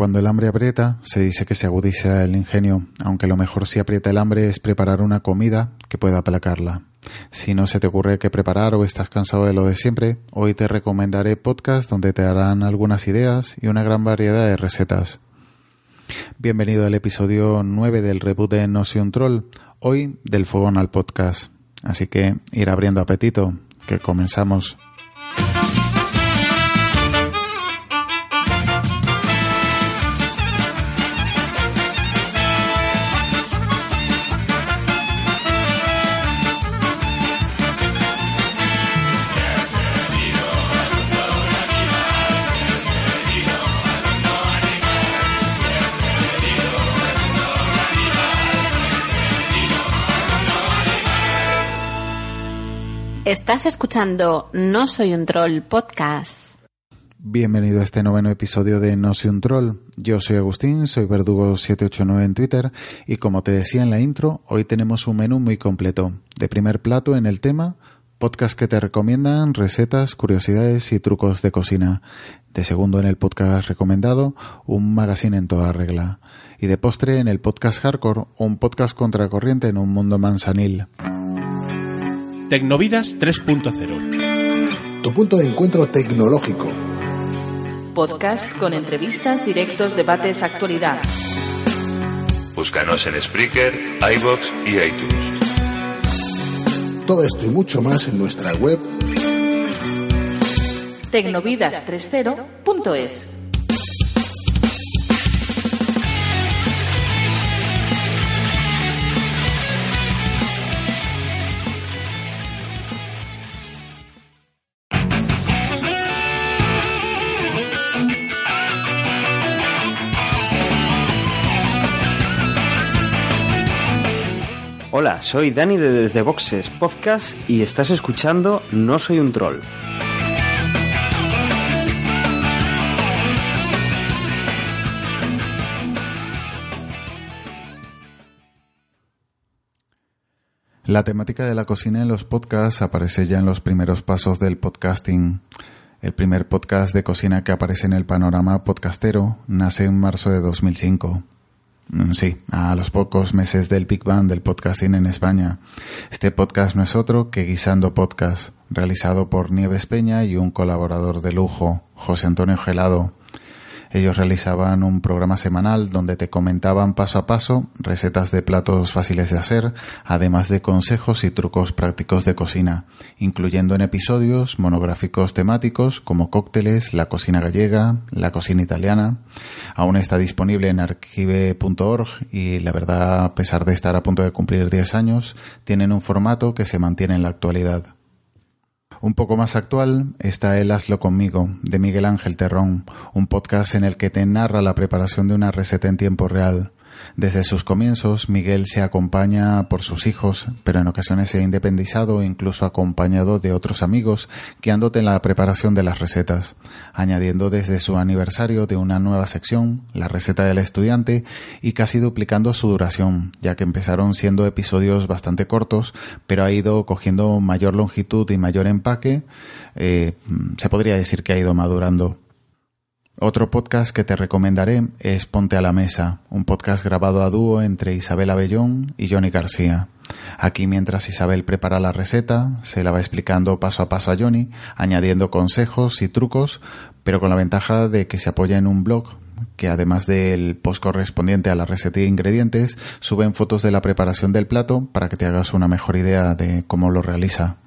Cuando el hambre aprieta, se dice que se agudiza el ingenio, aunque lo mejor si aprieta el hambre es preparar una comida que pueda aplacarla. Si no se te ocurre qué preparar o estás cansado de lo de siempre, hoy te recomendaré podcasts donde te darán algunas ideas y una gran variedad de recetas. Bienvenido al episodio 9 del reboot de No soy un troll, hoy del fogón al podcast. Así que ir abriendo apetito, que comenzamos. Estás escuchando No Soy un Troll podcast. Bienvenido a este noveno episodio de No Soy un Troll. Yo soy Agustín, soy Verdugo789 en Twitter y como te decía en la intro, hoy tenemos un menú muy completo. De primer plato en el tema, podcast que te recomiendan recetas, curiosidades y trucos de cocina. De segundo en el podcast recomendado, un magazine en toda regla. Y de postre en el podcast hardcore, un podcast contracorriente en un mundo manzanil. Tecnovidas 3.0. Tu punto de encuentro tecnológico. Podcast con entrevistas, directos, debates, actualidad. Búscanos en Spreaker, iBox y iTunes. Todo esto y mucho más en nuestra web tecnovidas30.es. Hola, soy Dani de Desde Boxes Podcast y estás escuchando No Soy un Troll. La temática de la cocina en los podcasts aparece ya en los primeros pasos del podcasting. El primer podcast de cocina que aparece en el panorama podcastero nace en marzo de 2005. Mm, sí, a los pocos meses del Big Bang del podcasting en España. Este podcast no es otro que Guisando Podcast, realizado por Nieves Peña y un colaborador de lujo, José Antonio Gelado. Ellos realizaban un programa semanal donde te comentaban paso a paso recetas de platos fáciles de hacer, además de consejos y trucos prácticos de cocina, incluyendo en episodios monográficos temáticos como cócteles, la cocina gallega, la cocina italiana. Aún está disponible en archive.org y la verdad, a pesar de estar a punto de cumplir 10 años, tienen un formato que se mantiene en la actualidad. Un poco más actual está El Hazlo conmigo, de Miguel Ángel Terrón, un podcast en el que te narra la preparación de una receta en tiempo real. Desde sus comienzos, Miguel se acompaña por sus hijos, pero en ocasiones se ha independizado e incluso acompañado de otros amigos, guiándote en la preparación de las recetas, añadiendo desde su aniversario de una nueva sección, la receta del estudiante, y casi duplicando su duración, ya que empezaron siendo episodios bastante cortos, pero ha ido cogiendo mayor longitud y mayor empaque, eh, se podría decir que ha ido madurando. Otro podcast que te recomendaré es Ponte a la Mesa, un podcast grabado a dúo entre Isabel Abellón y Johnny García. Aquí mientras Isabel prepara la receta, se la va explicando paso a paso a Johnny, añadiendo consejos y trucos, pero con la ventaja de que se apoya en un blog que además del post correspondiente a la receta de ingredientes, suben fotos de la preparación del plato para que te hagas una mejor idea de cómo lo realiza.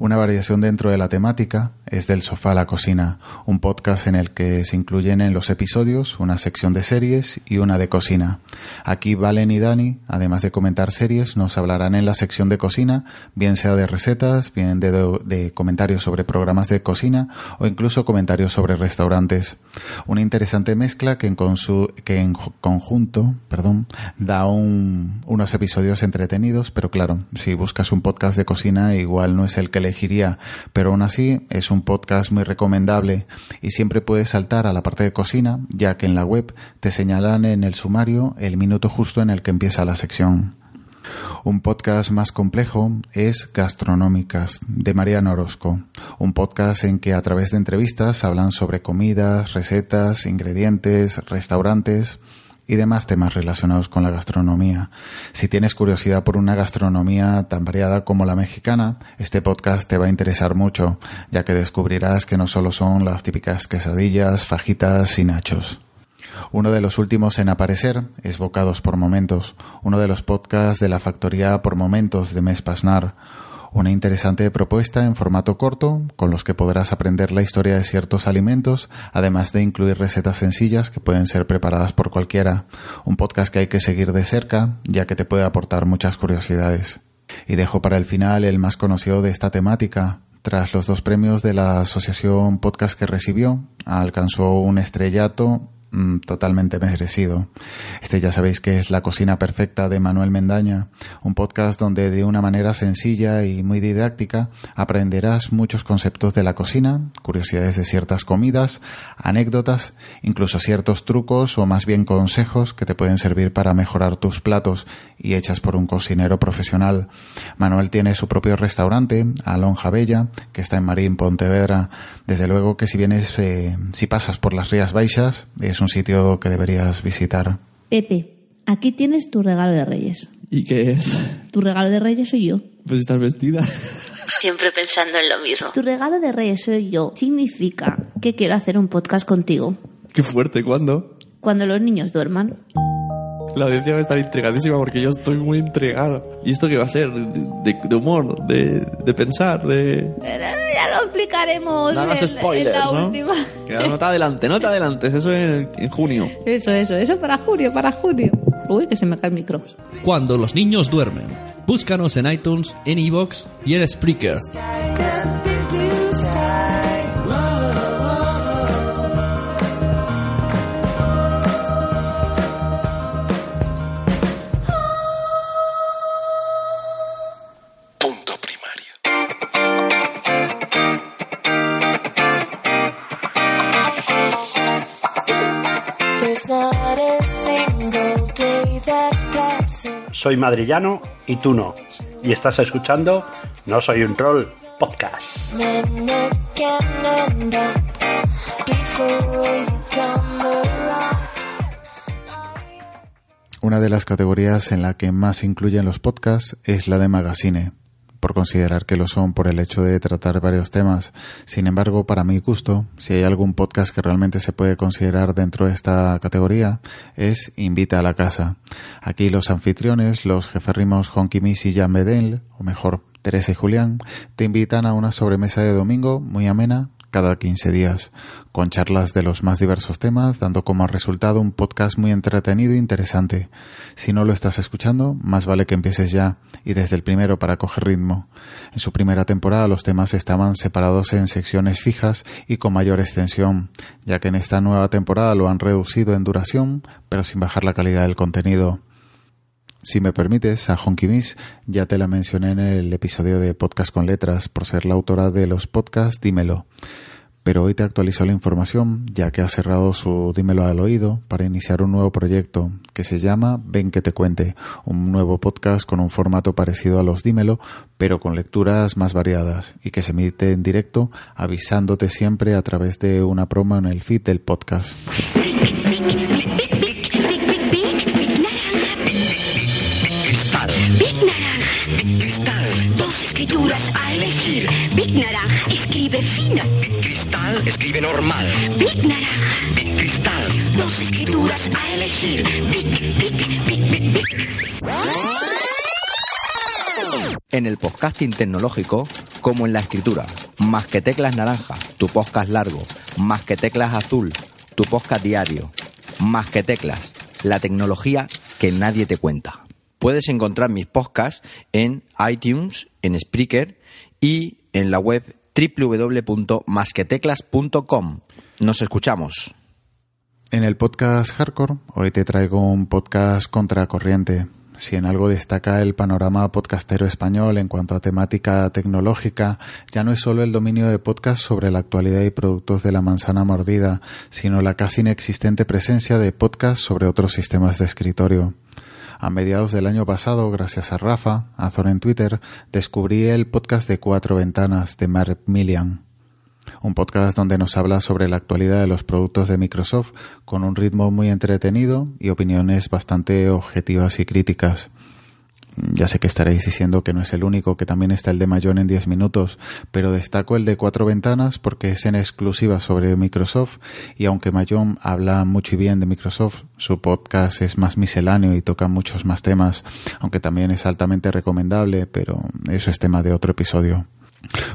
Una variación dentro de la temática es Del sofá a la cocina, un podcast en el que se incluyen en los episodios una sección de series y una de cocina. Aquí Valen y Dani, además de comentar series, nos hablarán en la sección de cocina, bien sea de recetas, bien de, comentarios sobre programas de cocina o incluso comentarios sobre restaurantes. Una interesante mezcla que en, conjunto da un, unos episodios entretenidos, pero claro, si buscas un podcast de cocina igual no es el que elegiría, pero aún así es un podcast muy recomendable y siempre puedes saltar a la parte de cocina, ya que en la web te señalan en el sumario el minuto justo en el que empieza la sección. Un podcast más complejo es Gastronómicas, de Mariano Orozco, un podcast en que a través de entrevistas hablan sobre comidas, recetas, ingredientes, restaurantes y demás temas relacionados con la gastronomía. Si tienes curiosidad por una gastronomía tan variada como la mexicana, este podcast te va a interesar mucho, ya que descubrirás que no solo son las típicas quesadillas, fajitas y nachos. Uno de los últimos en aparecer es Bocados por Momentos, uno de los podcasts de la factoría por momentos de Mes Pasnar, una interesante propuesta en formato corto con los que podrás aprender la historia de ciertos alimentos, además de incluir recetas sencillas que pueden ser preparadas por cualquiera. Un podcast que hay que seguir de cerca, ya que te puede aportar muchas curiosidades. Y dejo para el final el más conocido de esta temática. Tras los dos premios de la asociación podcast que recibió, alcanzó un estrellato Mm, totalmente merecido. Este ya sabéis que es La Cocina Perfecta de Manuel Mendaña, un podcast donde de una manera sencilla y muy didáctica aprenderás muchos conceptos de la cocina, curiosidades de ciertas comidas, anécdotas, incluso ciertos trucos o más bien consejos que te pueden servir para mejorar tus platos y hechas por un cocinero profesional. Manuel tiene su propio restaurante, Alonja Bella, que está en Marín, Pontevedra. Desde luego que si vienes, eh, si pasas por las Rías Baixas, es un sitio que deberías visitar. Pepe, aquí tienes tu regalo de Reyes. ¿Y qué es? Tu regalo de Reyes soy yo. Pues estás vestida. Siempre pensando en lo mismo. Tu regalo de Reyes soy yo significa que quiero hacer un podcast contigo. Qué fuerte, ¿cuándo? Cuando los niños duerman. La audiencia va a estar intrigadísima porque yo estoy muy intrigado. ¿Y esto qué va a ser? ¿De, de humor? De, ¿De, pensar? ¿De...? Ya lo explicaremos. No hagas spoilers, en la ¿no? última. Que no te adelantes, no te adelantes. Eso en, en junio. Eso, eso, eso para junio, para junio. Uy, que se me cae el micro. Cuando los niños duermen. Búscanos en iTunes, en iVoox y en Spreaker. Soy madrillano y tú no. Y estás escuchando No Soy un Troll Podcast. Una de las categorías en la que más incluyen los podcasts es la de magazine, por considerar que lo son por el hecho de tratar varios temas. Sin embargo, para mi gusto, si hay algún podcast que realmente se puede considerar dentro de esta categoría, es Invita a la Casa. Aquí los anfitriones, los jeferrimos Honky Miss y Jan Bedell, o mejor, Teresa y Julián, te invitan a una sobremesa de domingo muy amena cada 15 días, con charlas de los más diversos temas, dando como resultado un podcast muy entretenido e interesante. Si no lo estás escuchando, más vale que empieces ya, y desde el primero para coger ritmo. En su primera temporada los temas estaban separados en secciones fijas y con mayor extensión, ya que en esta nueva temporada lo han reducido en duración, pero sin bajar la calidad del contenido. Si me permites, a Honky Miss ya te la mencioné en el episodio de Podcast con Letras por ser la autora de los podcasts Dímelo. Pero hoy te actualizo la información ya que ha cerrado su Dímelo al oído para iniciar un nuevo proyecto que se llama Ven que te cuente, un nuevo podcast con un formato parecido a los Dímelo, pero con lecturas más variadas y que se emite en directo avisándote siempre a través de una promo en el feed del podcast. Big Naranja escribe fino. Cristal escribe normal. Big Naranja. Big Cristal. Dos escrituras a elegir. Big, big, big, big, big. En el podcasting tecnológico, como en la escritura, más que teclas naranja, tu podcast largo, más que teclas azul, tu podcast diario, más que teclas, la tecnología que nadie te cuenta. Puedes encontrar mis podcasts en iTunes, en Spreaker y en la web www.masqueteclas.com. Nos escuchamos. En el podcast Hardcore, hoy te traigo un podcast contracorriente. Si en algo destaca el panorama podcastero español en cuanto a temática tecnológica, ya no es solo el dominio de podcast sobre la actualidad y productos de la manzana mordida, sino la casi inexistente presencia de podcast sobre otros sistemas de escritorio. A mediados del año pasado, gracias a Rafa, Azor en Twitter, descubrí el podcast de Cuatro Ventanas de Mark Millian. Un podcast donde nos habla sobre la actualidad de los productos de Microsoft con un ritmo muy entretenido y opiniones bastante objetivas y críticas. Ya sé que estaréis diciendo que no es el único, que también está el de Mayón en 10 minutos, pero destaco el de cuatro ventanas porque es en exclusiva sobre Microsoft y aunque Mayón habla mucho y bien de Microsoft, su podcast es más misceláneo y toca muchos más temas, aunque también es altamente recomendable, pero eso es tema de otro episodio.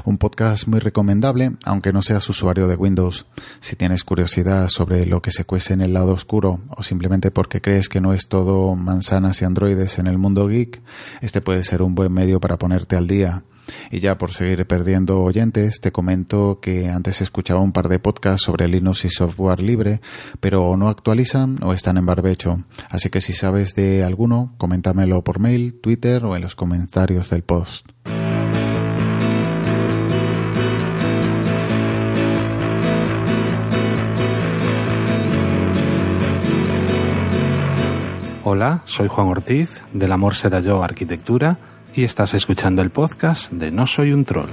Un podcast muy recomendable, aunque no seas usuario de Windows. Si tienes curiosidad sobre lo que se cuece en el lado oscuro o simplemente porque crees que no es todo manzanas y androides en el mundo geek, este puede ser un buen medio para ponerte al día. Y ya por seguir perdiendo oyentes, te comento que antes escuchaba un par de podcasts sobre Linux y software libre, pero o no actualizan o están en barbecho. Así que si sabes de alguno, coméntamelo por mail, Twitter o en los comentarios del post. Hola, soy Juan Ortiz, del Amor Será Yo Arquitectura, y estás escuchando el podcast de No Soy un Troll.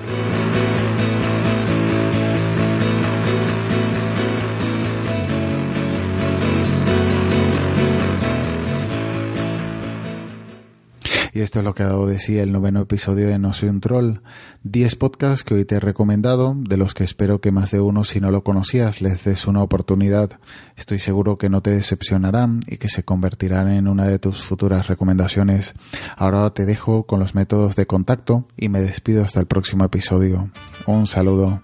Esto es lo que ha dado de sí el noveno episodio de No Soy un Troll. Diez podcasts que hoy te he recomendado, de los que espero que más de uno, si no lo conocías, les des una oportunidad. Estoy seguro que no te decepcionarán y que se convertirán en una de tus futuras recomendaciones. Ahora te dejo con los métodos de contacto y me despido hasta el próximo episodio. Un saludo.